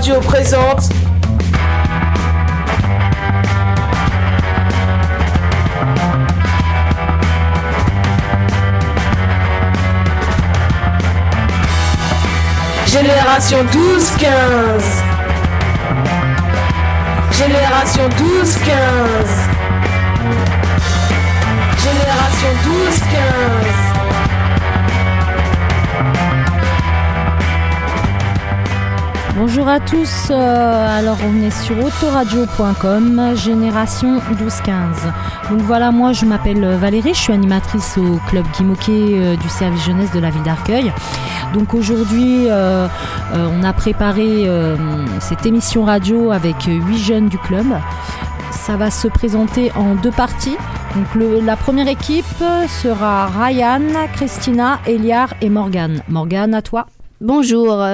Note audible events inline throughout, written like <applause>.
Radio présente. Génération 12-15 Génération 12-15 Génération 12-15 Bonjour à tous, euh, alors on est sur autoradio.com, génération 12-15. Donc voilà, moi je m'appelle Valérie, je suis animatrice au club Guy Moquet, euh, du service jeunesse de la ville d'Arcueil. Donc aujourd'hui, euh, euh, on a préparé cette émission radio avec huit jeunes du club. Ça va se présenter en deux parties. Donc la première équipe sera Ryan, Christina, Eliar et Morgane. Morgane, à toi. Bonjour,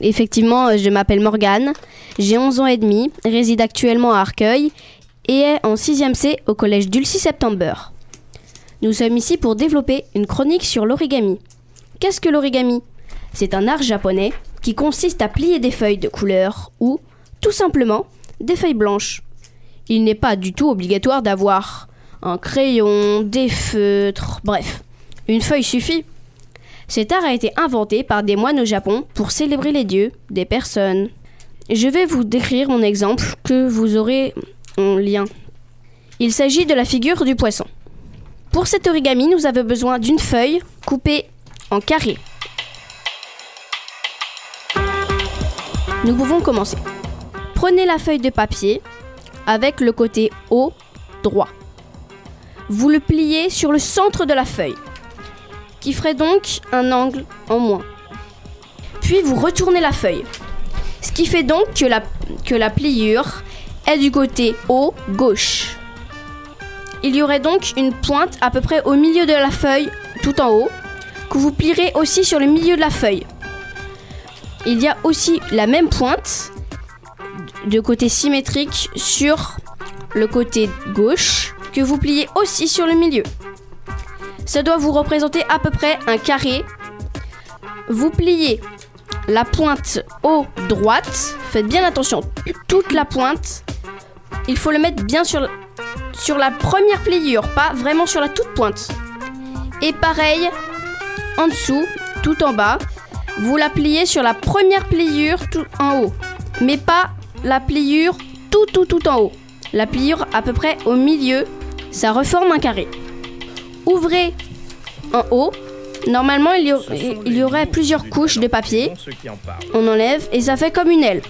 effectivement, euh, je m'appelle Morgane, j'ai 11 ans et demi, réside actuellement à Arcueil et est en 6e C au collège Dulcie September. Nous sommes ici pour développer une chronique sur l'origami. Qu'est-ce que l'origami? C'est un art japonais qui consiste à plier des feuilles de couleur ou, tout simplement, des feuilles blanches. Il n'est pas du tout obligatoire d'avoir un crayon, des feutres, bref, une feuille suffit. Cet art a été inventé par des moines au Japon pour célébrer les dieux, des personnes. Je vais vous décrire mon exemple que vous aurez en lien. Il s'agit de la figure du poisson. Pour cet origami, nous avons besoin d'une feuille coupée en carré. Nous pouvons commencer. Prenez la feuille de papier avec le côté haut droit. Vous le pliez sur le centre de la feuille qui ferait donc un angle en moins. Puis vous retournez la feuille, ce qui fait donc que la, que pliure est du côté haut gauche. Il y aurait donc une pointe à peu près au milieu de la feuille, tout en haut, que vous plierez aussi sur le milieu de la feuille. Il y a aussi la même pointe de côté symétrique sur le côté gauche que vous pliez aussi sur le milieu. Ça doit vous représenter à peu près un carré. Vous pliez la pointe haut droite. Faites bien attention, toute la pointe. Il faut le mettre bien sur, la première pliure, pas vraiment sur la toute pointe. Et pareil, en dessous, tout en bas, vous la pliez sur la première pliure tout en haut. Mais pas la pliure tout tout tout en haut. La pliure à peu près au milieu, ça reforme un carré ouvrez en haut. Normalement, il y, aurait, il y aurait plusieurs couches de papier. On enlève et ça fait comme une aile.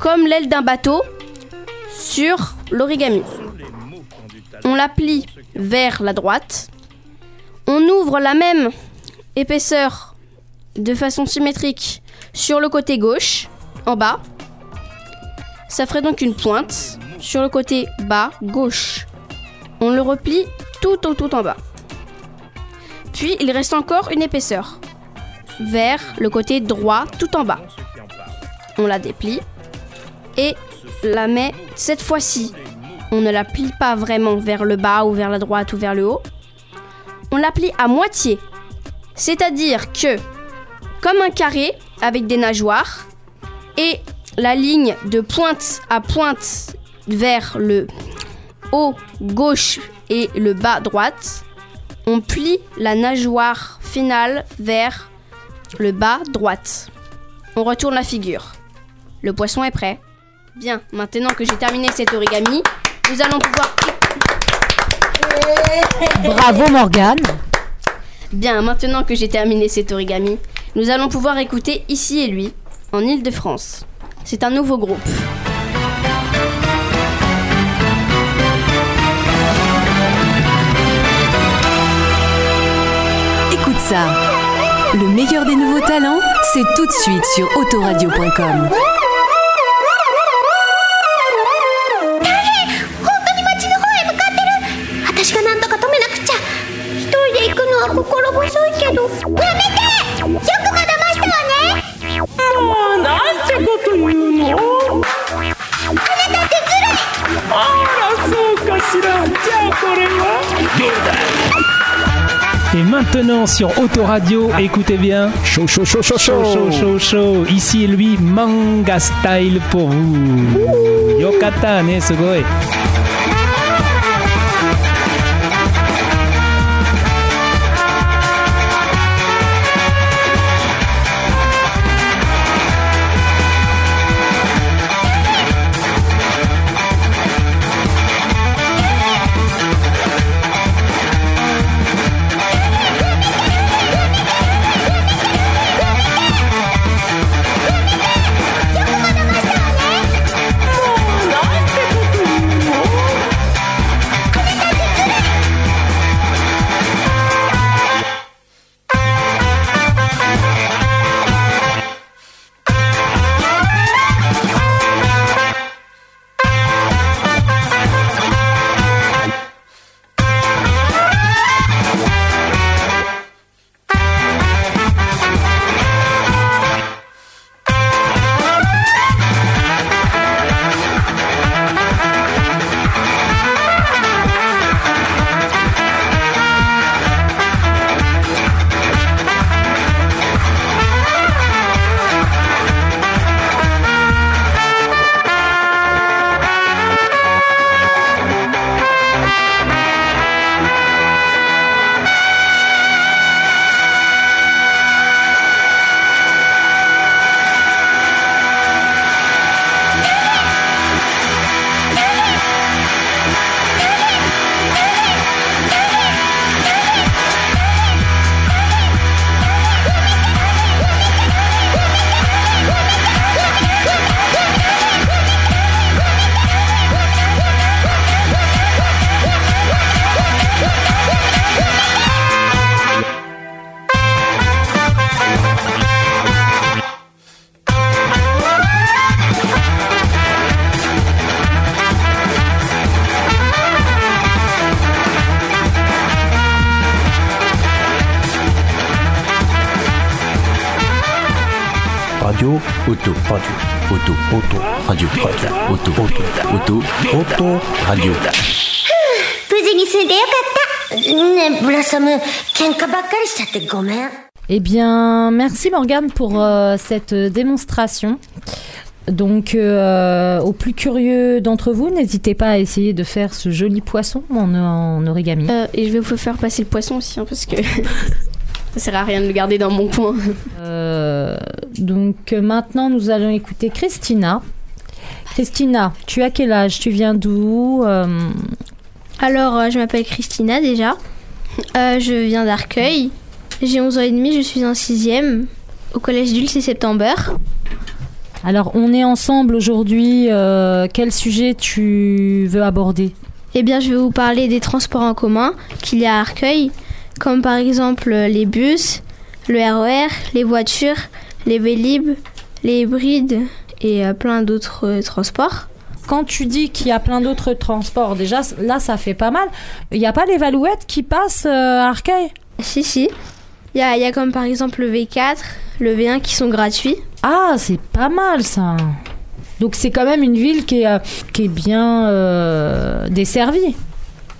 Comme l'aile d'un bateau sur l'origami. On la plie vers la droite. On ouvre la même épaisseur de façon symétrique sur le côté gauche, en bas. Ça ferait donc une pointe sur le côté bas gauche. On le replie tout en bas. Puis il reste encore une épaisseur vers le côté droit tout en bas. On la déplie et la met cette fois-ci. On ne la plie pas vraiment vers le bas ou vers la droite ou vers le haut. On la plie à moitié. C'est-à-dire que, comme un carré avec des nageoires, et la ligne de pointe à pointe vers le haut gauche et le bas droite, on plie la nageoire finale vers le bas droite. On retourne la figure. Le poisson est prêt. Bien, maintenant que j'ai terminé cet origami, nous allons pouvoir... Bravo Morgane. Bien, maintenant que j'ai terminé cet origami, nous allons pouvoir écouter Ici et lui, en Île-de-France. C'est un nouveau groupe. Le meilleur des nouveaux talents, c'est tout de suite sur autoradio.com. Et maintenant sur Autoradio, écoutez bien. Chaud, chaud, chaud, chaud, Chaud, chaud, chaud, chaud. Ici, lui, manga style pour vous. Yokata, ne, auto. Eh bien, merci Morgane pour euh, cette démonstration. Donc, euh, aux plus curieux d'entre vous, n'hésitez pas à essayer de faire ce joli poisson en, en origami. Euh, et je vais vous faire passer le poisson aussi, hein, parce que <laughs> ça sert à rien de le garder dans mon coin. Euh, donc, euh, maintenant, nous allons écouter Christina. Christina, tu as quel âge? Tu viens d'où Euh, Alors, je m'appelle Christina déjà. Euh, je viens d'Arcueil. J'ai 11 ans et demi, je suis en 6 au collège d'Ulce et September. Alors, on est ensemble aujourd'hui. euh, quel sujet tu veux aborder? Eh bien, je vais vous parler des transports en commun qu'il y a à Arcueil, comme par exemple euh, les bus, le RER, les voitures, les Vélib, les hybrides et euh, plein d'autres euh, transports. Quand tu dis qu'il y a plein d'autres transports, déjà là, ça fait pas mal. Il n'y a pas les Valouettes qui passent euh, à Arcueil? Si, si. Il y a, y a comme par exemple le V4, le V1 qui sont gratuits. Ah, c'est pas mal ça. Donc c'est quand même une ville qui est, qui est bien euh, desservie.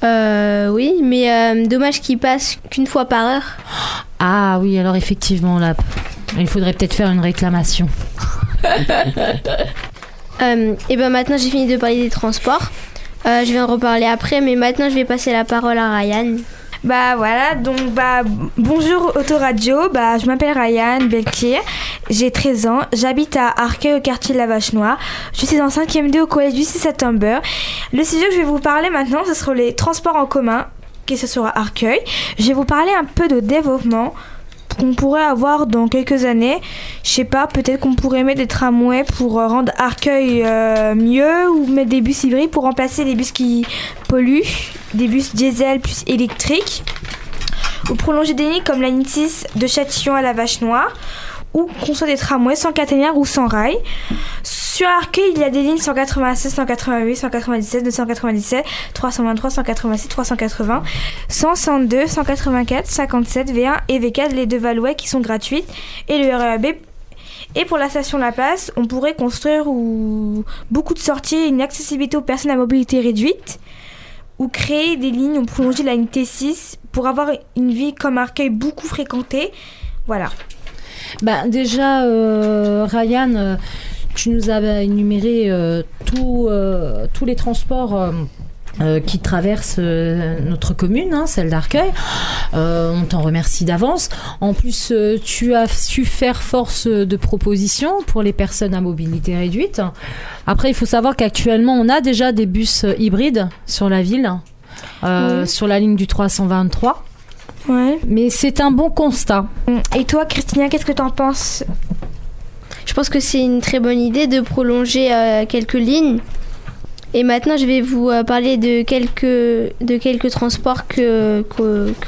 Euh, oui, mais euh, dommage qu'ils passent qu'une fois par heure. Ah oui, alors effectivement, là, il faudrait peut-être faire une réclamation. <laughs> Euh, et ben maintenant j'ai fini de parler des transports. Euh, je vais en reparler après, mais maintenant je vais passer la parole à Ryan. Bah voilà, donc bah bonjour Autoradio, bah je m'appelle Ryan Belkir, j'ai 13 ans, j'habite à Arcueil au quartier de la Vache Noire, je suis en 5e D au collège du 6 septembre. Le sujet que je vais vous parler maintenant, ce sera les transports en commun, que ce sera Arcueil. Je vais vous parler un peu de développement qu'on pourrait avoir dans quelques années. Je sais pas, peut-être qu'on pourrait mettre des tramways pour euh, rendre Arcueil euh, mieux ou mettre des bus hybrides pour remplacer les bus qui polluent, des bus diesel plus électriques. Ou prolonger des lignes comme la ligne 6 de Châtillon à la Vache Noire. Ou construire des tramways sans caténaire ou sans rail. Sur Arcueil, il y a des lignes 196, 188, 197, 297, 323, 186, 380, 162, 184, 57, V1 et V4, les deux Valouais qui sont gratuites, et le RERB. Et pour la station La Place, on pourrait construire ou beaucoup de sorties une accessibilité aux personnes à mobilité réduite, ou créer des lignes, on prolonger la ligne T6 pour avoir une ville comme Arcueil beaucoup fréquentée. Voilà. Bah, déjà, euh, Ryan, euh, tu nous as énuméré euh, tout, euh, tous les transports. euh, qui traversent euh, notre commune, hein, celle d'Arcueil. Euh, on t'en remercie d'avance. En plus, tu as su faire force de proposition pour les personnes à mobilité réduite. Après, il faut savoir qu'actuellement, on a déjà des bus hybrides sur la ville, Oui. sur la ligne du 323. Ouais. Mais c'est un bon constat. Et toi, Christina, qu'est-ce que t'en penses? Je pense que c'est une très bonne idée de prolonger euh, quelques lignes. Et maintenant, je vais vous euh, parler de quelques, de quelques transports que,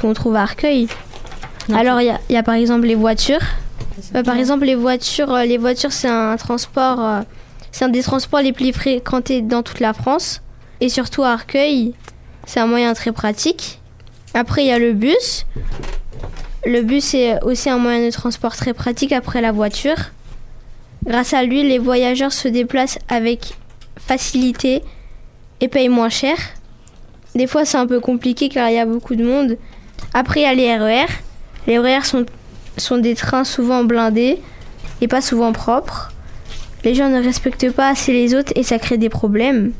qu'on trouve à Arcueil. Alors, il y a, il y a par exemple les voitures. Euh, par exemple, les voitures, les voitures c'est un transport, euh, c'est un des transports les plus fréquentés dans toute la France. Et surtout à Arcueil, c'est un moyen très pratique. Après, il y a le bus. Le bus est aussi un moyen de transport très pratique après la voiture. Grâce à lui, les voyageurs se déplacent avec facilité et payent moins cher. Des fois, c'est un peu compliqué car il y a beaucoup de monde. Après, il y a les RER. Les RER sont, sont des trains souvent blindés et pas souvent propres. Les gens ne respectent pas assez les autres et ça crée des problèmes.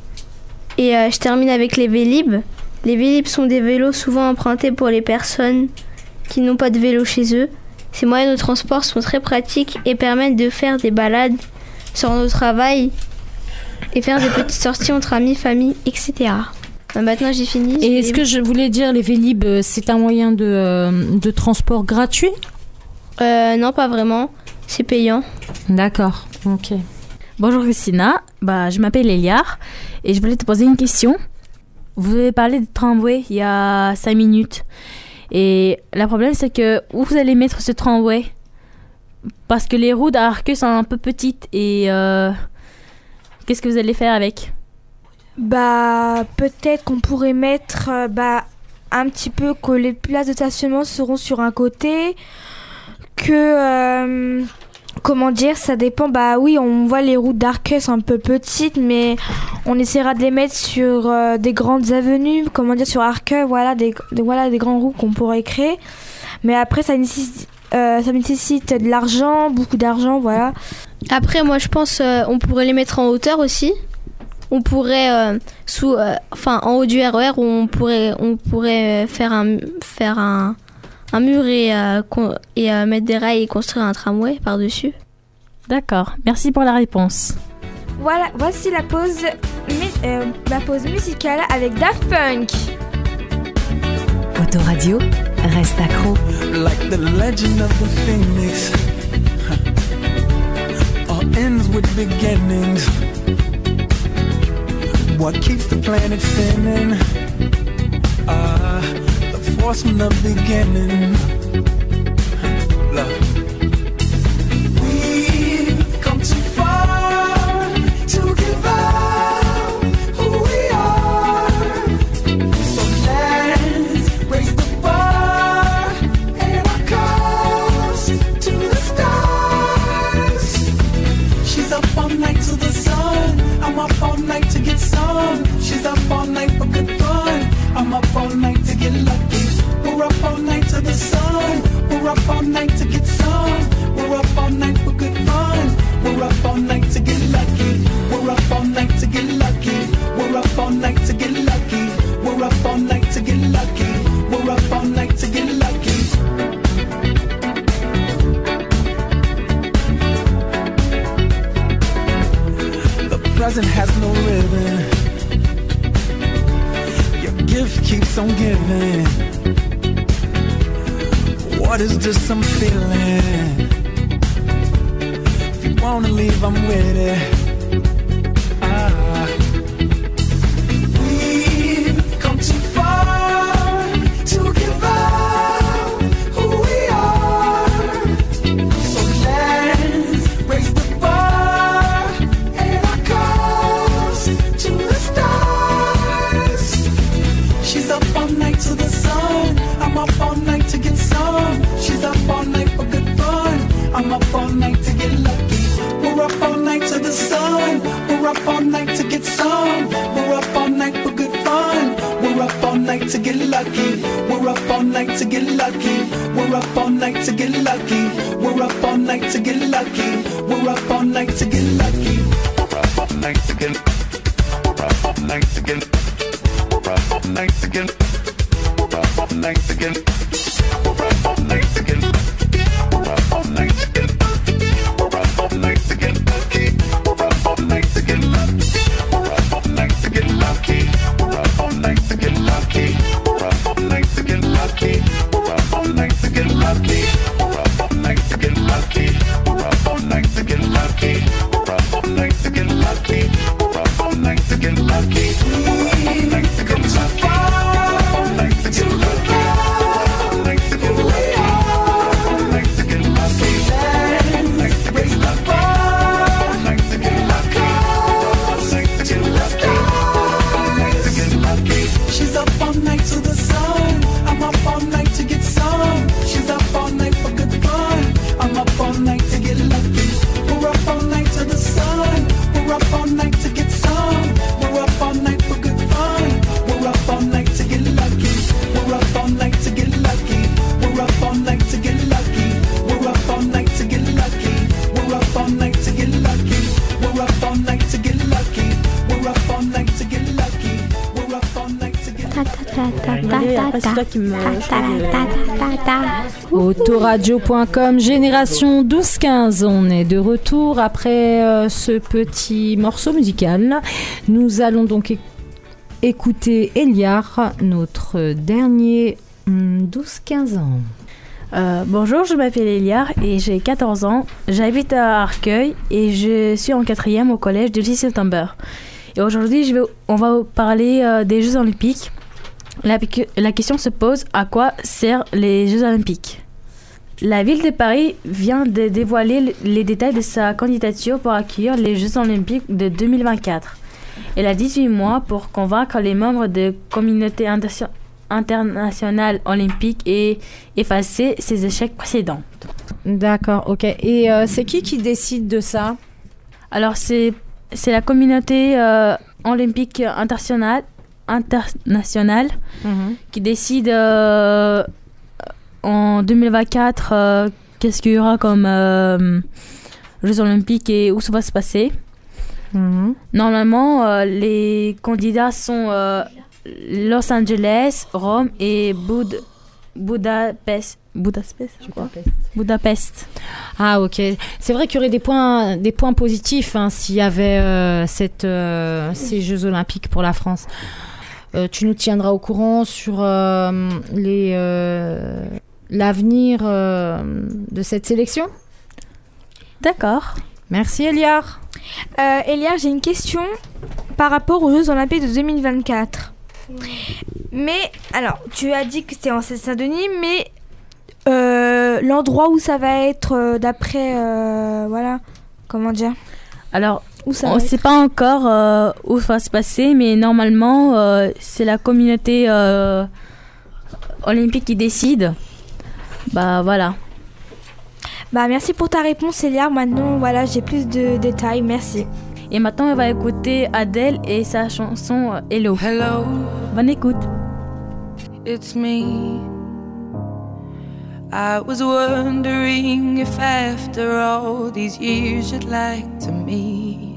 Et euh, je termine avec les Vélib. Les Vélib sont des vélos souvent empruntés pour les personnes qui n'ont pas de vélo chez eux. Ces moyens de transport sont très pratiques et permettent de faire des balades sur nos travail et faire des petites sorties entre amis, famille, etc. Euh, Maintenant j'ai fini. Et est-ce que je voulais dire, les Vélib, euh, c'est un moyen de, euh, de transport gratuit? Euh, non, pas vraiment. C'est payant. D'accord, ok. Bonjour Christina, bah, je m'appelle Eliar et je voulais te poser une question. Vous avez parlé de tramway il y a 5 minutes. Et le problème c'est que où vous allez mettre ce tramway? Parce que les routes à sont un peu petites et euh, qu'est-ce que vous allez faire avec? Bah, peut-être qu'on pourrait mettre euh, bah, un petit peu que les places de stationnement seront sur un côté, que euh, comment dire, ça dépend. Bah oui, on voit les routes d'Arcueil sont un peu petites, mais on essaiera de les mettre sur euh, des grandes avenues, comment dire, sur Arcueil, voilà, des, des- voilà, des grands routes qu'on pourrait créer. Mais après, ça nécessite, euh, ça nécessite de l'argent, beaucoup d'argent, voilà. Après, moi je pense euh, on pourrait les mettre en hauteur aussi. On pourrait euh, sous, enfin en haut du RER, on pourrait, on pourrait faire un, faire un, un mur et, euh, et euh, mettre des rails et construire un tramway par dessus. D'accord, merci pour la réponse. Voilà, voici la pause, euh, la pause musicale avec Daft Punk. Autoradio, reste accro. like the legend of the phoenix. <laughs> All ends with beginnings. What keeps the planet spinning? Ah, force from the beginning. Up all night to get some. Autoradio.com, génération 12-15. On est de retour après euh, ce petit morceau musical. Nous allons donc éc- écouter Eliar, notre dernier hum, 12-15 ans. Euh, bonjour, je m'appelle Eliar et j'ai 14 ans. J'habite à Arcueil et je suis en quatrième au collège du 6 septembre. Et aujourd'hui, on va parler euh, des Jeux Olympiques. La, la question se pose à quoi servent les Jeux Olympiques? La ville de Paris vient de dévoiler le- les détails de sa candidature pour accueillir les Jeux Olympiques de 2024. Elle a 18 mois pour convaincre les membres de communauté inter- internationale olympique et effacer ses échecs précédents. D'accord, ok. Et euh, c'est qui qui décide de ça? Alors, c'est c'est la communauté euh, olympique internationale, internationale qui décide euh, en 2024 euh, qu'est-ce qu'il y aura comme euh, Jeux olympiques et où ça va se passer. Normalement, euh, les candidats sont euh, Los Angeles, Rome et Bud Budapest. Budapest, je crois. Budapest. Ah ok. C'est vrai qu'il y aurait des points, des points positifs hein, s'il y avait euh, cette, euh, ces Jeux Olympiques pour la France. Euh, tu nous tiendras au courant sur euh, les euh, l'avenir euh, de cette sélection D'accord. Merci Eliar. Euh, Elia, j'ai une question par rapport aux Jeux Olympiques de 2024. Mais, alors, tu as dit que c'était en Seine-Saint-Denis, mais euh, l'endroit où ça va être euh, d'après, euh, voilà, comment dire? Alors, Où ça on ne sait pas encore euh, où ça va se passer, mais normalement, euh, c'est la communauté euh, olympique qui décide. Bah voilà. Bah, merci pour ta réponse, Elia. Maintenant, voilà, j'ai plus de détails. Merci. Et maintenant, on va écouter Adèle et sa chanson Hello. Hello. Bonne écoute. It's me. I was wondering if after all these years you'd like to meet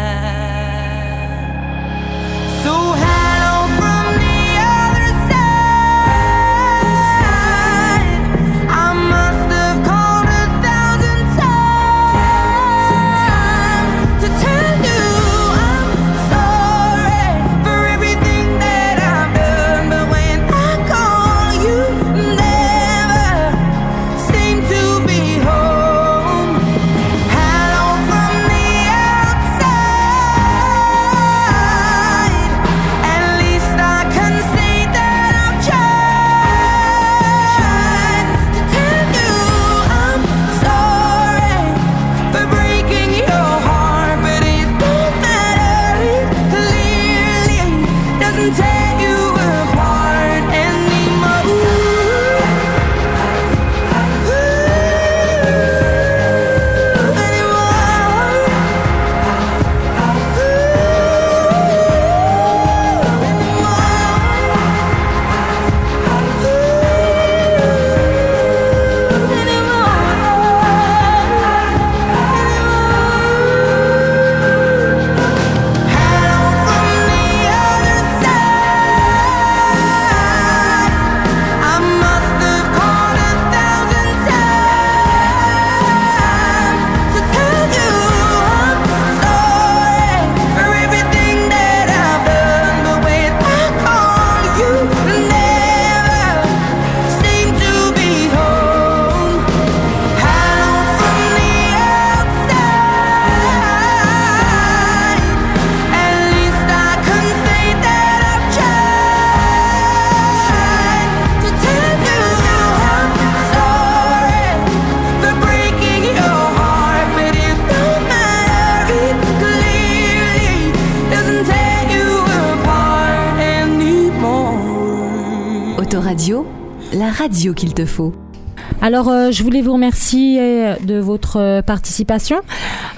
So hello qu'il te faut. Alors, euh, je voulais vous remercier euh, de votre euh, participation.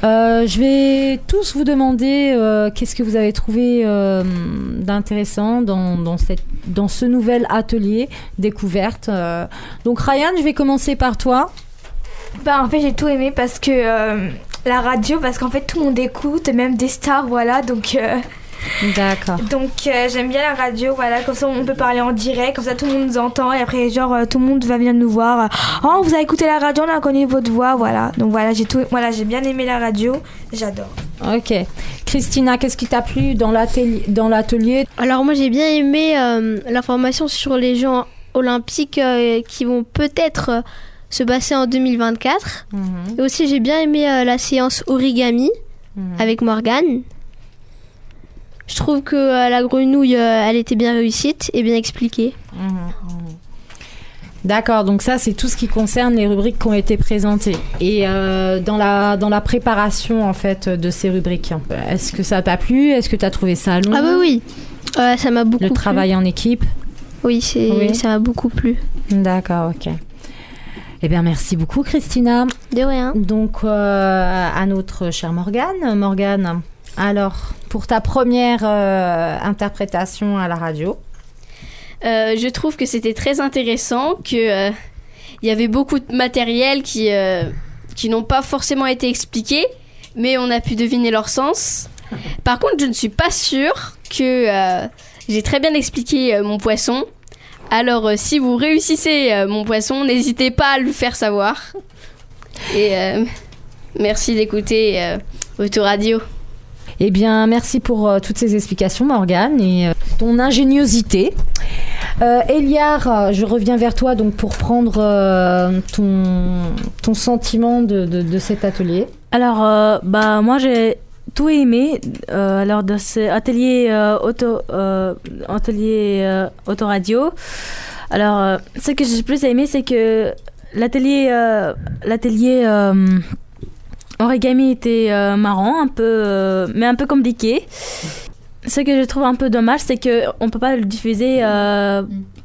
Euh, je vais tous vous demander euh, qu'est-ce que vous avez trouvé euh, d'intéressant dans, dans, cette, dans ce nouvel atelier découverte. Euh, donc, Ryan, je vais commencer par toi. Bah en fait j'ai tout aimé parce que euh, la radio parce qu'en fait tout le monde écoute même des stars voilà donc euh, D'accord. donc euh, j'aime bien la radio voilà comme ça on peut parler en direct comme ça tout le monde nous entend et après genre euh, tout le monde va venir nous voir oh vous avez écouté la radio on a connu votre voix voilà donc voilà j'ai tout voilà j'ai bien aimé la radio j'adore Ok. Christina, qu'est-ce qui t'a plu dans l'atelier dans l'atelier? Alors moi j'ai bien aimé euh, l'information sur les Jeux olympiques euh, qui vont peut-être se passer en 2024. Et aussi j'ai bien aimé euh, la séance origami avec Morgane. Je trouve que euh, la grenouille euh, elle était bien réussite et bien expliquée. D'accord, donc ça c'est tout ce qui concerne les rubriques qui ont été présentées. Et euh, dans, la, dans la préparation en fait de ces rubriques, est-ce que ça t'a plu? Est-ce que tu as trouvé ça long? Ah bah oui, Euh, ça m'a beaucoup Le plu. travail en équipe? Oui, c'est Oui. ça m'a beaucoup plu. D'accord, ok. Eh bien, merci beaucoup, Christina. De rien. Donc, euh, à notre chère Morgane. Morgane, alors, pour ta première euh, interprétation à la radio, Euh, je trouve que c'était très intéressant, que euh, y avait beaucoup de matériel qui, euh, qui n'ont pas forcément été expliqués, mais on a pu deviner leur sens. Par contre, je ne suis pas sûre que j'ai très bien expliqué mon poisson. Alors, si vous réussissez mon poisson, n'hésitez pas à le faire savoir. Et merci d'écouter Autoradio. Eh bien, merci pour euh, toutes ces explications, Morgane, et euh, ton ingéniosité. Euh, Eliar, euh, je reviens vers toi donc pour prendre ton, ton sentiment de, de- de cet atelier. Alors, bah, moi, j'ai tout aimé. Alors, dans ce atelier auto, atelier autoradio. Alors, ce que j'ai plus aimé, c'est que l'atelier, l'atelier origami était euh, marrant, un peu, euh, mais un peu compliqué. ce que je trouve un peu dommage, c'est que on peut pas le diffuser euh,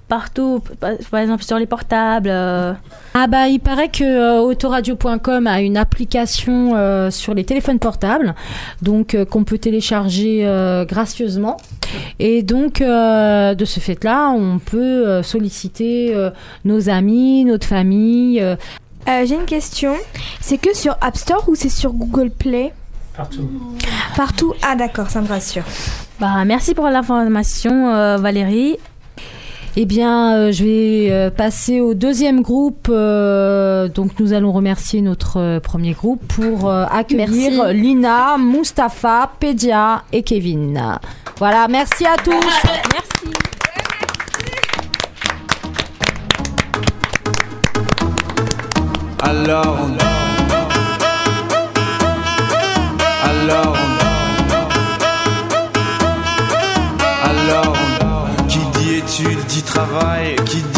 partout, par exemple sur les portables. Ah bah il paraît que autoradio.com a une application sur les téléphones portables, donc qu'on peut télécharger gracieusement. Et donc de ce fait-là, on peut solliciter nos amis, notre famille. Euh, J'ai une question. C'est que sur App Store ou c'est sur Google Play? Partout. Partout Ah d'accord, ça me rassure. Bah, merci pour l'information, euh, Valérie. Eh bien, euh, je vais euh, passer au deuxième groupe. euh, donc, nous allons remercier notre euh, premier groupe pour euh, accueillir Merci. Lina, Mustapha, Pedia et Kevin. Voilà, merci à tous. Merci. Alors on Alors on Alors on Qui dit études dit travail. Qui dit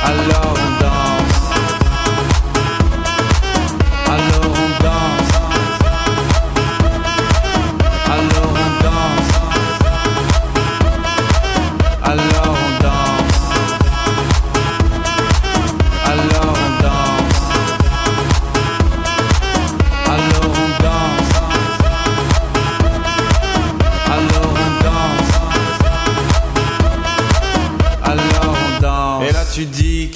I love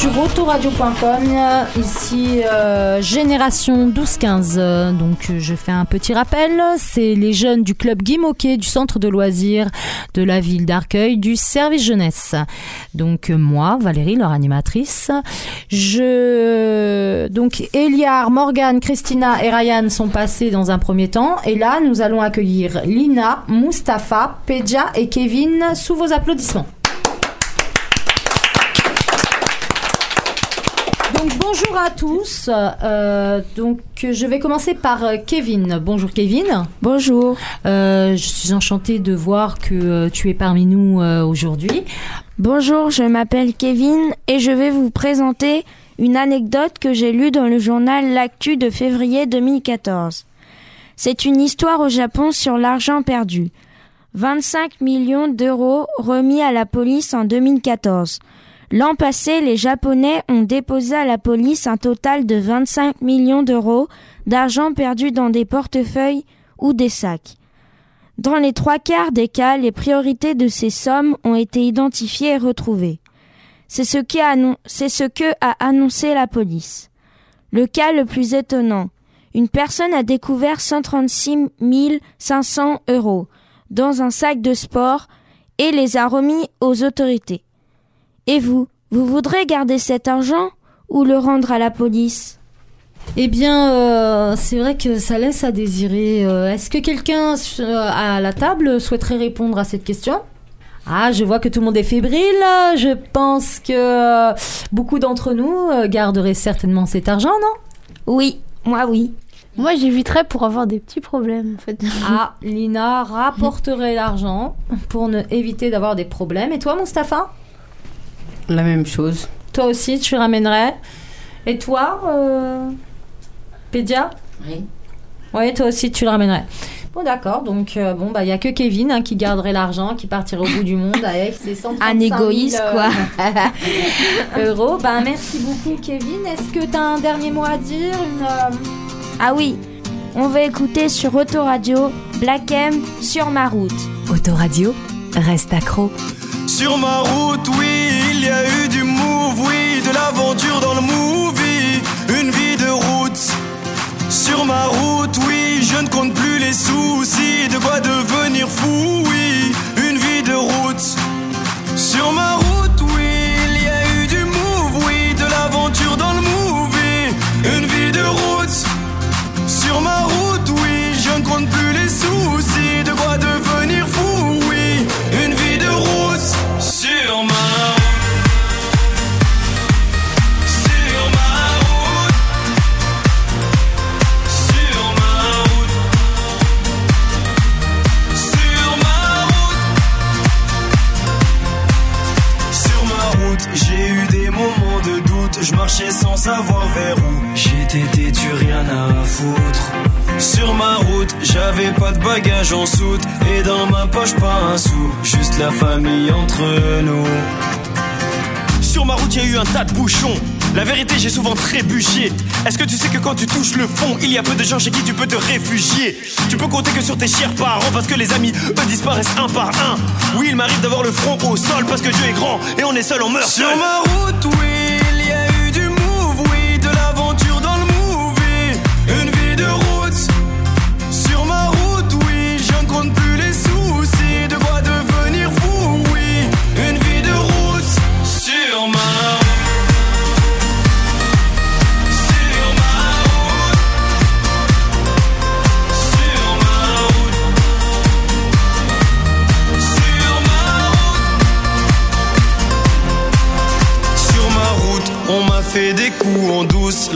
sur autoradio.com. Ici euh, Génération 12-15. Euh, Donc je fais un petit rappel. C'est les jeunes du club Guy du centre de loisirs de la ville d'Arcueil du service jeunesse. Donc moi, Valérie, leur animatrice. Je donc Eliar, Morgane, Christina et Ryan sont passés dans un premier temps. Et là, nous allons accueillir Lina, Mustapha, Pedja et Kevin sous vos applaudissements. Donc bonjour à tous. Euh, donc je vais commencer par euh, Kevin. Bonjour Kevin. Bonjour. Euh, je suis enchantée de voir que tu es parmi nous aujourd'hui. Bonjour, je m'appelle Kevin et je vais vous présenter une anecdote que j'ai lue dans le journal L'Actu de février 2014. C'est une histoire au Japon sur l'argent perdu. 25 millions d'euros remis à la police en 2014. L'an passé, les Japonais ont déposé à la police un total de 25 millions d'euros d'argent perdu dans des portefeuilles ou des sacs. Dans les trois quarts des cas, les priorités de ces sommes ont été identifiées et retrouvées. C'est ce, que a annoncé la police. Le cas le plus étonnant. Une personne a découvert 136 500 euros dans un sac de sport et les a remis aux autorités. Et vous, vous voudrez garder cet argent ou le rendre à la police? Eh bien, euh, c'est vrai que ça laisse à désirer. Euh, Est-ce que quelqu'un euh, à la table souhaiterait répondre à cette question? Ah, je vois que tout le monde est fébrile. Je pense que beaucoup d'entre nous garderaient certainement cet argent, non? Oui, moi oui. Moi j'éviterais pour avoir des petits problèmes en fait. Ah, <laughs> Lina rapporterait l'argent pour ne éviter d'avoir des problèmes. Et toi, Mustapha? La même chose. Toi aussi, tu ramènerais. Et toi, euh, Pédia? Oui. Oui, toi aussi, tu le ramènerais. Bon, d'accord. Donc, euh, bon, bah, il y a que Kevin hein, qui garderait l'argent, qui partirait au bout du monde avec ses 135 Un 000, égoïste, euh, quoi. <laughs> euros. Bah, merci beaucoup, Kevin. Est-ce que tu as un dernier mot à dire? Une, euh, Ah oui, on va écouter sur Autoradio Black M sur ma route. Autoradio, reste accro. Sur ma route, oui, il y a eu du move, oui, de l'aventure dans le movie, une vie de route. Sur ma route, oui, je ne compte plus les soucis, de quoi devenir fou, oui, une vie de route. Sur ma route, savoir vers où. J'étais têtu, rien à foutre. Sur ma route, j'avais pas de bagages en soute. Et dans ma poche, pas un sou. Juste la famille entre nous. Sur ma route, y a eu un tas de bouchons. La vérité, j'ai souvent trébuché. Est-ce que tu sais que quand tu touches le fond, il y a peu de gens chez qui tu peux te réfugier? Tu peux compter que sur tes chers parents parce que les amis, eux, disparaissent un par un. Oui, il m'arrive d'avoir le front au sol parce que Dieu est grand et on est seul, on meurt Sur seul. ma route, oui,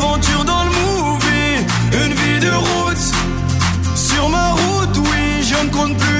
l'aventure dans le movie, une vie de route. Sur ma route, oui, je ne compte plus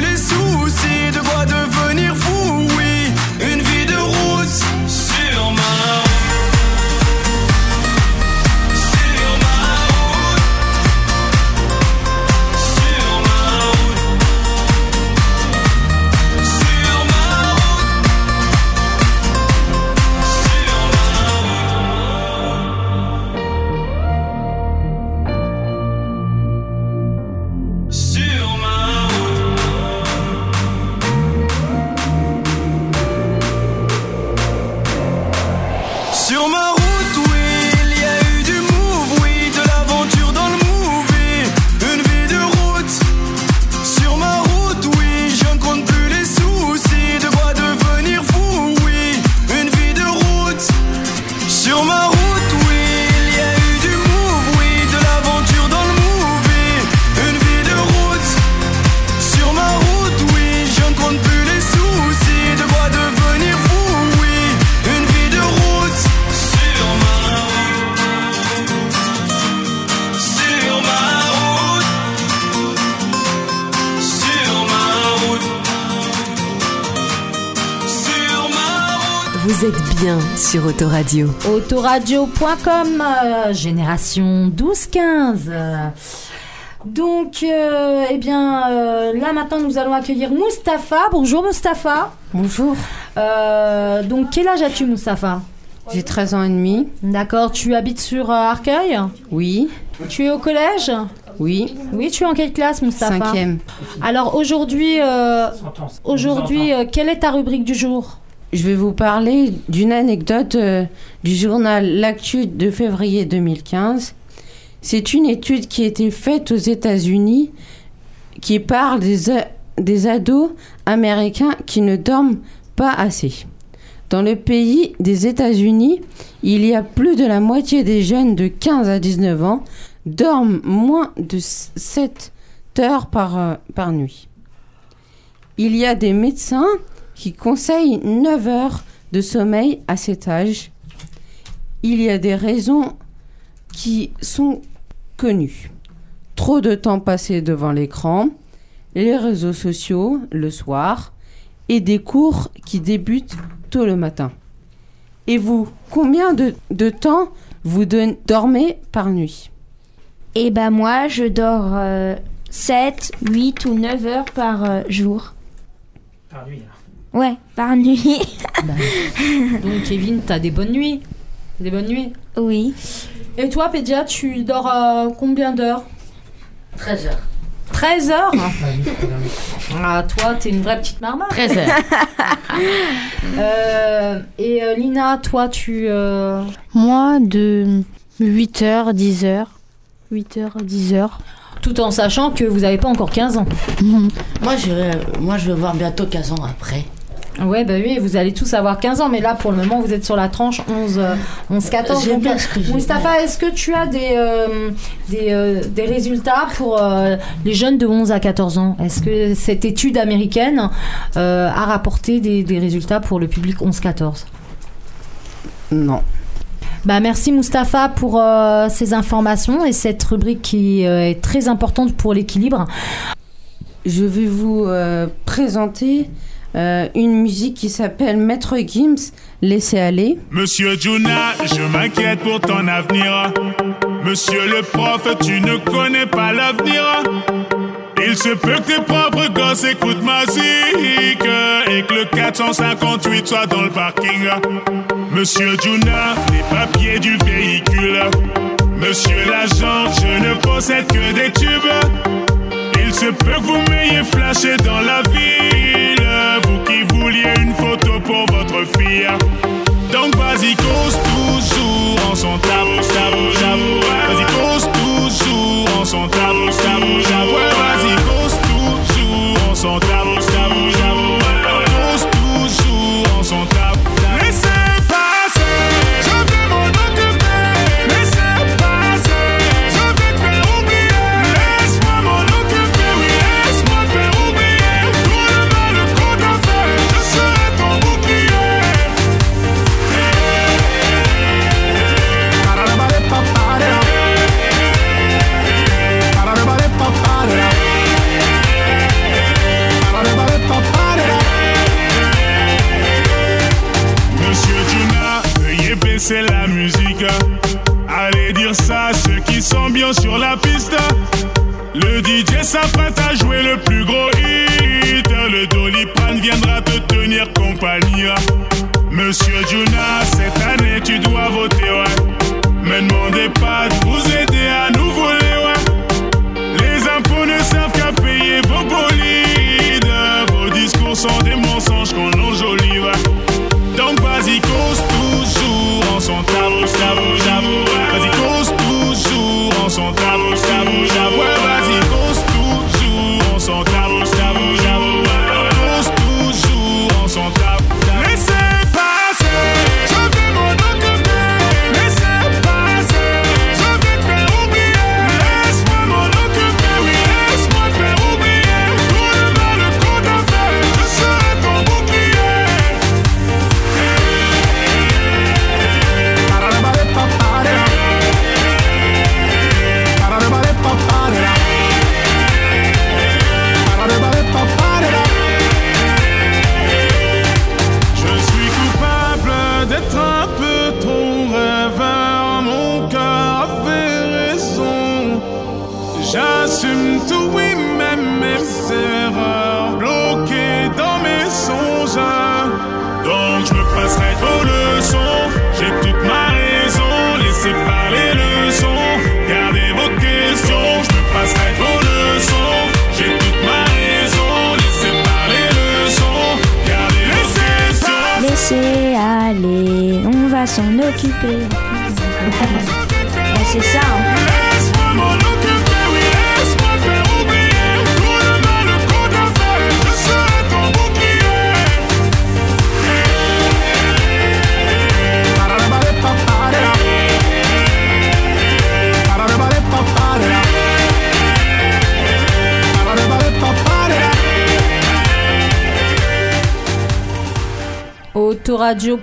sur Autoradio. Autoradio.com, euh, génération 12-15. Euh, Donc, euh, eh bien, euh, là maintenant, nous allons accueillir Mustapha. Bonjour Mustapha. Bonjour. Euh, donc, quel âge as-tu, Mustapha? J'ai 13 ans et demi. D'accord, tu habites sur euh, Arcueil? Oui. Tu es au collège? Oui. Oui, tu es en quelle classe, Moustapha Cinquième. Alors aujourd'hui, euh, aujourd'hui, euh, quelle est ta rubrique du jour? Je vais vous parler d'une anecdote euh, du journal L'actu de février 2015. C'est une étude qui a été faite aux États-Unis qui parle des, des ados américains qui ne dorment pas assez. Dans le pays des États-Unis, il y a plus de la moitié des jeunes de 15 à 19 ans dorment moins de 7 heures par, euh, par nuit. Il y a des médecins qui conseillent 9 heures de sommeil à cet âge. Il y a des raisons qui sont connues. Trop de temps passé devant l'écran, les réseaux sociaux le soir et des cours qui débutent tôt le matin. Et vous, combien de, de temps vous dormez par nuit? Et bah moi, je dors euh, 7, 8 ou 9 heures par euh, jour. Par nuit. Ouais, par nuit. Donc Kevin, t'as des bonnes nuits Des bonnes nuits Oui. Et toi, Pédia, tu dors euh, combien d'heures? 13 heures. 13 heures? Ah, toi, t'es une vraie petite marmotte. 13 heures. <laughs> Euh, et euh, Lina, toi, tu... euh, Moi, de 8h, 10h. 8h, 10h. Tout en sachant que vous n'avez pas encore 15 ans. Moi, je vais, moi, je vais voir bientôt 15 ans après. Ouais, bah oui, vous allez tous avoir 15 ans, mais là, pour le moment, vous êtes sur la tranche 11, euh, 11 14. J'aime Donc, bien ce que j'ai Mustapha, est-ce que tu as des, euh, des, euh, des résultats pour euh, les jeunes de 11 à 14 ans? Est-ce que cette étude américaine euh, a rapporté des, des résultats pour le public 11-14 Non. Bah, merci Mustapha pour euh, ces informations et cette rubrique qui euh, est très importante pour l'équilibre. Je vais vous euh, présenter euh, une musique qui s'appelle Maître Gims, Laissez aller. Monsieur Juna, je m'inquiète pour ton avenir. Monsieur le prof, tu ne connais pas l'avenir. Il se peut que tes propres gosses écoutent ma musique et que le 458 soit dans le parking. Monsieur Juna, les papiers du véhicule. Monsieur l'agent, je ne possède que des tubes. Il se peut que vous m'ayez flashé dans la ville. Une photo pour votre fille. Donc vas-y, cause toujours en son tabou, tabou, tabou. Vas-y, cause toujours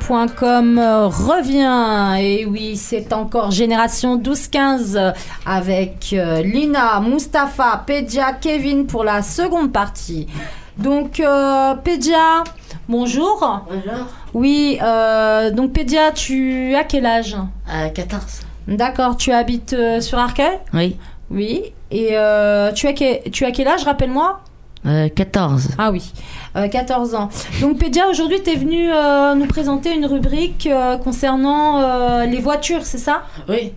Autoradio.com euh, revient et oui c'est encore génération 12-15 euh, avec euh, Lina, Mustapha, Pedja, Kevin pour la seconde partie. Donc euh, Pedja, bonjour. Bonjour. Oui, euh, donc Pedja, tu as quel âge? 14. D'accord, tu habites sur Arcueil Oui. Oui. Et tu, as que- tu as quel âge, rappelle-moi Euh, 14. Ah oui, euh, 14 ans. Donc Pédia, aujourd'hui, tu es venu euh, nous présenter une rubrique euh, concernant euh, les voitures, c'est ça? Oui.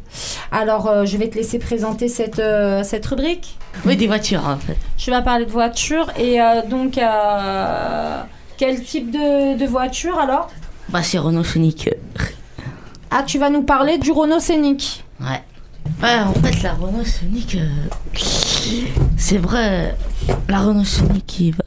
Alors, euh, je vais te laisser présenter cette, euh, cette rubrique. Oui, des voitures en fait. Je vais parler de voitures et euh, donc, euh, quel type de, de voiture alors? Bah, c'est Renault Sonic. Ah, tu vas nous parler du Renault Scénic. Ouais. Ouais, en fait, la Renault Sonic, euh, c'est vrai, la Renault Sonic qui va.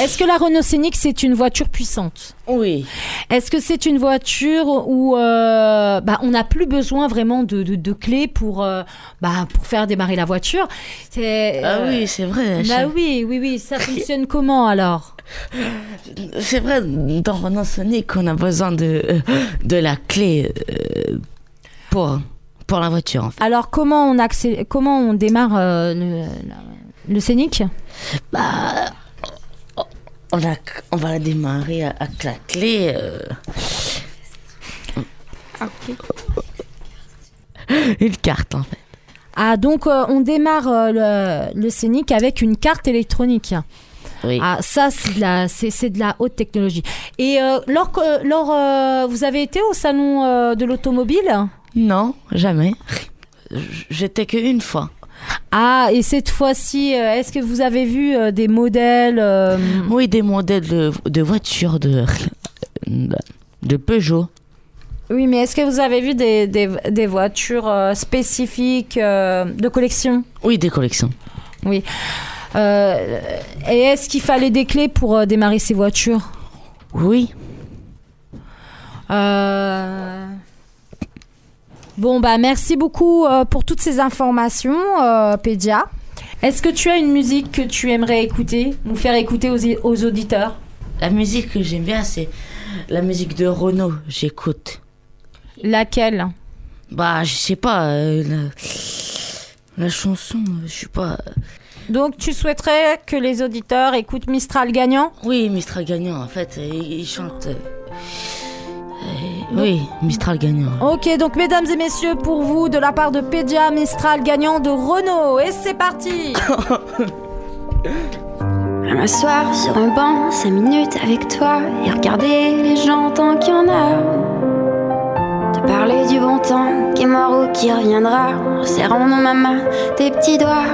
Est-ce que la Renault Scénic, c'est une voiture puissante? Oui. Est-ce que c'est une voiture où euh, bah, on n'a plus besoin vraiment de, de- de clés pour, euh, bah, pour faire démarrer la voiture? Ah euh, oui, c'est vrai. Bah oui, oui, oui. Ça fonctionne comment alors? C'est vrai, dans Renault Sonic, on a besoin de, de la clé pour, pour la voiture en fait. Alors comment on, accé- comment on démarre le, le Scénic? Bah, on, la- on va la démarrer avec la clé. euh, <laughs> Une carte en fait. Ah, donc euh, on démarre euh, le, le Scénic avec une carte électronique. Oui. Ah, ça, c'est de, la, c'est, c'est de la haute technologie. Et euh, lors, vous avez été au salon de l'automobile? Non, jamais. J'étais qu'une fois. Ah, et cette fois-ci, euh, est-ce que vous avez vu euh, des modèles euh, Oui, des modèles de, de voitures de, de Peugeot. Oui, mais est-ce que vous avez vu des, des, des voitures spécifiques euh, de collection? Oui, des collections. Oui. Euh, et est-ce qu'il fallait des clés pour démarrer ces voitures? Oui. Euh, Bon, bah merci beaucoup euh, pour toutes ces informations, euh, Pédia. Est-ce que tu as une musique que tu aimerais écouter, nous faire écouter aux, aux auditeurs? La musique que j'aime bien, c'est la musique de Renault. J'écoute. Laquelle? Bah, je sais pas. euh, la, la chanson, euh, je sais pas. Donc tu souhaiterais que les auditeurs écoutent Mistral gagnant? Oui, Mistral gagnant, en fait. Il, il chante. Euh, oui, Mistral gagnant. Ok, donc mesdames et messieurs, pour vous, de la part de Pédia, Mistral gagnant de Renault. Et c'est parti <coughs> À m'asseoir sur un banc, cinq minutes avec toi et regarder les gens tant qu'il y en a. Te parler du bon temps qui est mort ou qui reviendra, en serrant dans ma main tes petits doigts.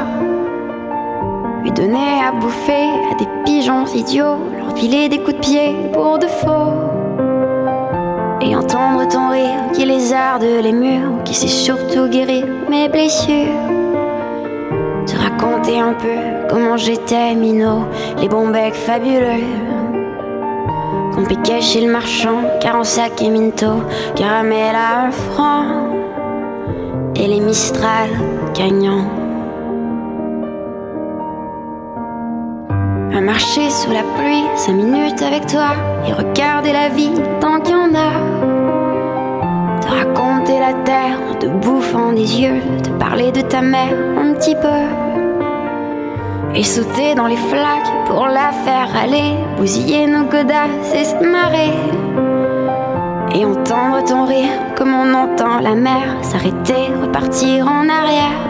Lui donner à bouffer à des pigeons idiots, leur filer des coups de pied pour de faux. Et entendre ton rire qui lézarde les murs, qui sait surtout guérir mes blessures te raconter un peu comment j'étais minot, les bons becs fabuleux. Qu'on piquait chez le marchand, car en sac et minto, caramel à un franc, et les Mistral gagnants. À marcher sous la pluie, cinq minutes avec toi, et regarder la vie tant qu'il y en a te raconter la terre en te bouffant des yeux, te parler de ta mère un petit peu. Et sauter dans les flaques pour la faire aller, bousiller nos godasses et se marrer. Et entendre ton rire comme on entend la mer s'arrêter, repartir en arrière.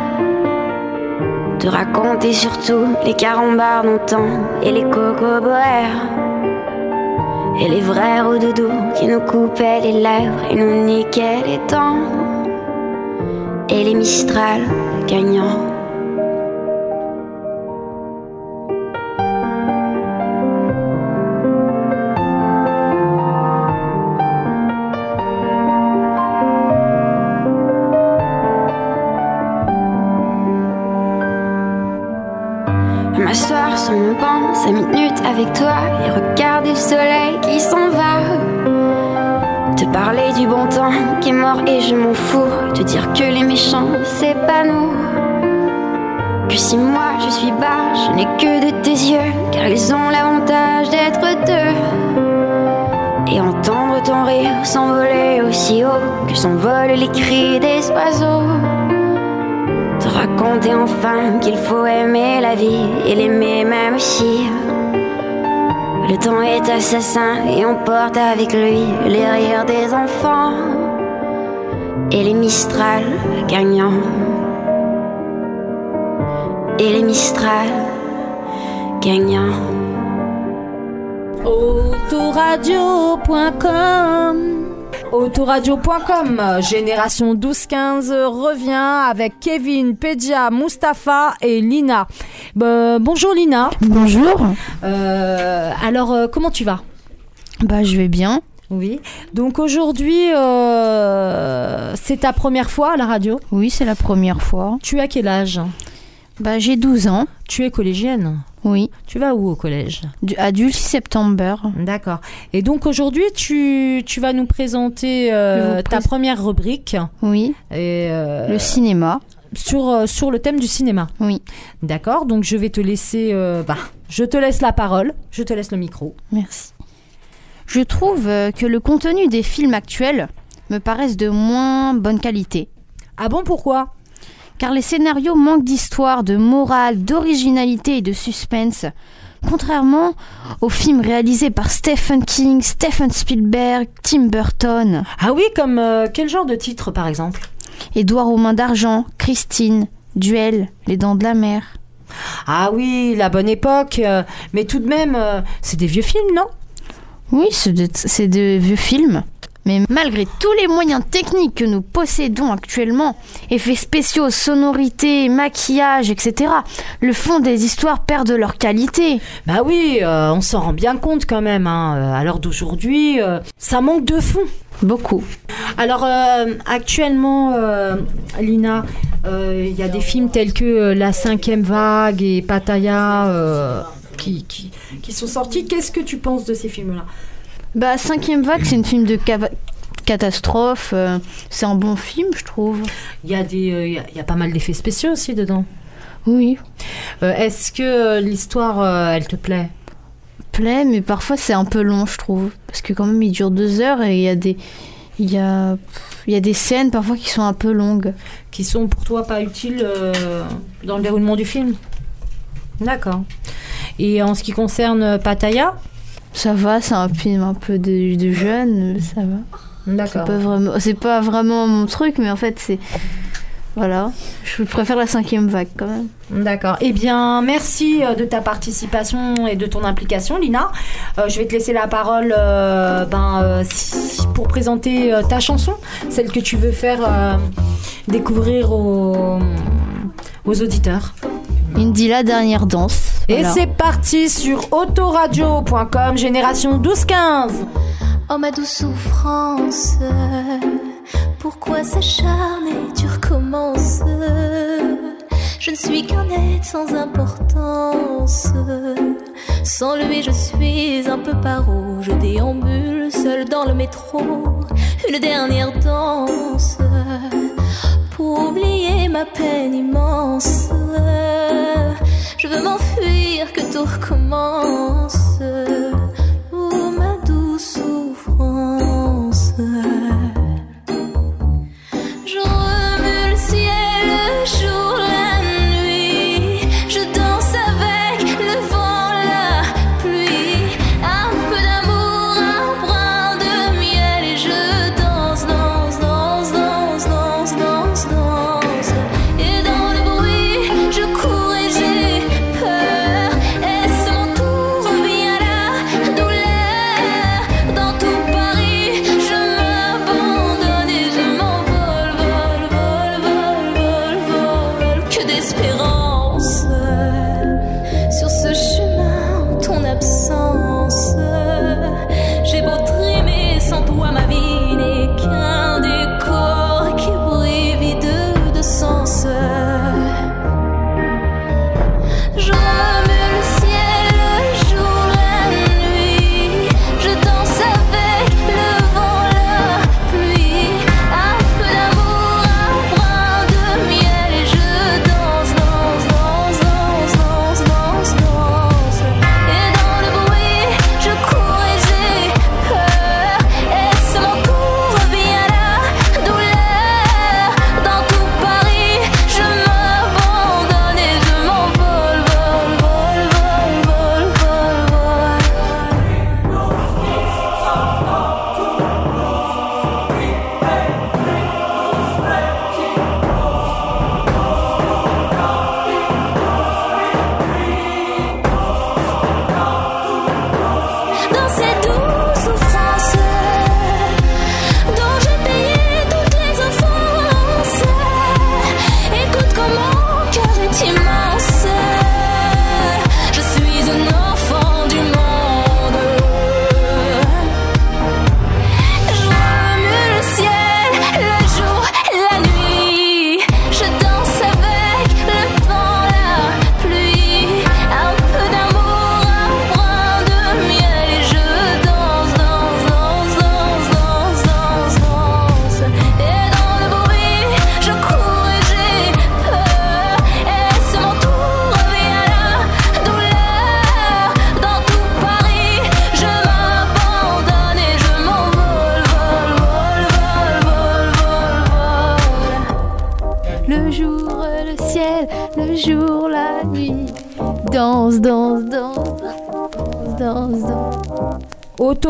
Te raconter surtout les carambars d'antan et les cocoboères. Et les vrais doudous qui nous coupaient les lèvres et nous niquaient les dents. Et les Mistral gagnants. C'est pas nous. Que si moi je suis bas, je n'ai que de tes yeux, car ils ont l'avantage d'être deux. Et entendre ton rire s'envoler aussi haut que s'envolent les cris des oiseaux. Te raconter enfin qu'il faut aimer la vie et l'aimer même aussi. Le temps est assassin et on porte avec lui les rires des enfants et les Mistral gagnants. Et les Mistral gagnants. Autoradio.com Autoradio.com, Génération 12-15 revient avec Kevin, Pedia, Mustapha et Lina. Bonjour Lina. Bonjour. Euh, alors, euh, comment tu vas? Bah, je vais bien. Oui. Donc aujourd'hui, euh, c'est ta première fois à la radio Oui, c'est la première fois. Tu as quel âge Bah, j'ai 12 ans. Tu es collégienne Oui. Tu vas où au collège Du, à September. D'accord. Et donc aujourd'hui, tu, tu vas nous présenter euh, ta première rubrique. Oui. Et, euh, Le cinéma. Sur, sur le thème du cinéma. Oui. D'accord. Donc je vais te laisser. bah, je te laisse la parole. Je te laisse le micro. Merci. Je trouve euh, que le contenu des films actuels me paraissent de moins bonne qualité. Ah bon, pourquoi? Car les scénarios manquent d'histoire, de morale, d'originalité et de suspense. Contrairement aux films réalisés par Stephen King, Stephen Spielberg, Tim Burton. Ah oui, comme euh, quel genre de titre par exemple? Édouard aux mains d'argent, Christine, Duel, Les dents de la mer. Ah oui, la bonne époque. euh, mais tout de même, euh, c'est des vieux films, non? Oui, c'est de, vieux films. Mais malgré tous les moyens techniques que nous possédons actuellement, effets spéciaux, sonorités, maquillage, etc., le fond des histoires perd de leur qualité. Bah oui, euh, on s'en rend bien compte quand même. Hein. euh, À l'heure d'aujourd'hui, euh, ça manque de fond. Beaucoup. Alors euh, actuellement, Lina, il y a des films tels que La cinquième vague et Pattaya qui, qui, qui sont sortis. Qu'est-ce que tu penses de ces films-là? Bah, Cinquième Vague, c'est une film de catastrophe. euh, c'est un bon film, je trouve. Il y, a des, euh, y a- il y a pas mal d'effets spéciaux aussi dedans. Oui. Euh, Est-ce que euh, l'histoire, elle te plaît? Plaît, mais parfois c'est un peu long, je trouve. Parce que quand même, il dure deux heures et il y a des... Il y a, il y a des scènes parfois qui sont un peu longues. Qui sont pour toi pas utiles dans le déroulement du film? D'accord. Et en ce qui concerne euh, Pattaya Ça va, c'est un film un peu de, de jeune, ça va. C'est D'accord. pas vraiment, c'est pas vraiment mon truc, mais en fait c'est, voilà, je préfère la cinquième vague quand même. D'accord. Eh bien, merci euh, de ta participation et de ton implication, Lina. Euh, je vais te laisser la parole euh, ben, euh, pour présenter ta chanson, celle que tu veux faire découvrir aux, aux auditeurs. Indy la dernière danse. Et voilà. c'est parti sur autoradio.com, génération 12-15. Oh ma douce souffrance, pourquoi s'acharner, tu recommences Je ne suis qu'un être sans importance. Sans lui, je suis un peu paro. Je déambule seul dans le métro. Une dernière danse pour oublier ma peine immense. Je veux m'enfuir, que tout recommence.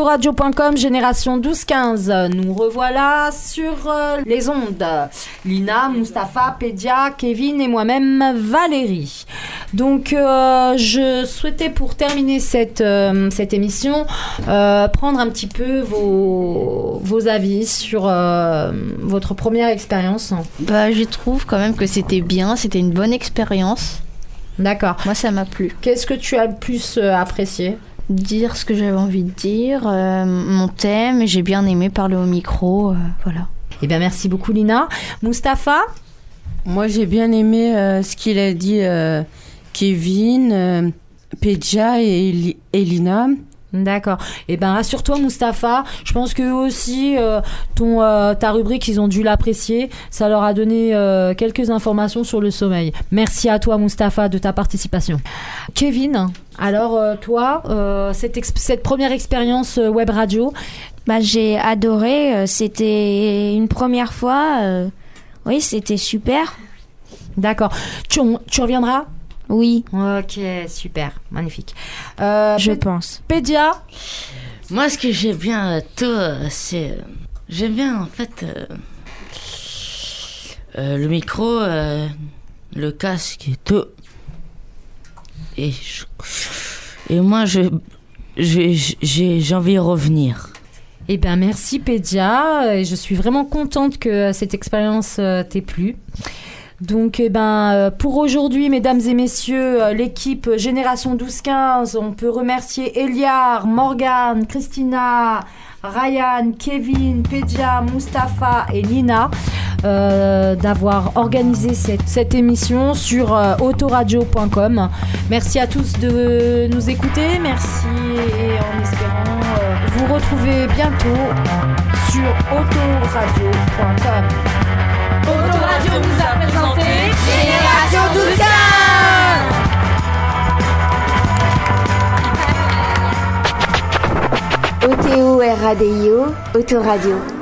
Autoradio.com, génération 12-15. Nous revoilà sur euh, les ondes. Lina, Mustapha, Pédia, Kevin et moi-même Valérie. Donc, euh, je souhaitais pour terminer cette, euh, cette émission prendre un petit peu vos, vos avis sur votre première expérience. Bah, je trouve quand même que c'était bien, c'était une bonne expérience. D'accord. Moi, ça m'a plu. Qu'est-ce que tu as le plus apprécié? Dire ce que j'avais envie de dire, euh, mon thème, j'ai bien aimé parler au micro, euh, voilà. Eh bien, merci beaucoup, Lina. Mustapha? Moi, j'ai bien aimé euh, ce qu'il a dit euh, Kevin, euh, Pedja et Eli- D'accord. Eh ben rassure-toi Mustapha, je pense que aussi euh, ton euh, ta rubrique ils ont dû l'apprécier, ça leur a donné euh, quelques informations sur le sommeil. Merci à toi Mustapha de ta participation. Kevin, alors toi cette cette première expérience web radio, Bah, j'ai adoré. C'était une première fois. Oui, c'était super. D'accord. Tu, tu reviendras? Oui. Ok, super, magnifique. Euh, Je pense. Pédia Moi, ce que j'aime bien, euh, tout, euh, c'est. J'aime bien, en fait, euh, euh, le micro, le casque et tout. Et, je- et moi, je, je- j'ai envie de revenir. Eh bien, merci Pédia. Je suis vraiment contente que cette expérience t'ait plu. Donc, eh ben, euh, pour aujourd'hui, mesdames et messieurs, euh, l'équipe Génération 12-15, on peut remercier Eliar, Morgane, Christina, Ryan, Kevin, Pédia, Mustapha et Nina euh, d'avoir organisé cette, émission sur euh, autoradio.com. Merci à tous de nous écouter. Merci et en espérant vous retrouver bientôt sur autoradio.com. Autoradio vous a présenté Génération 12 O-T-O-R-A-D-I-O, Autoradio.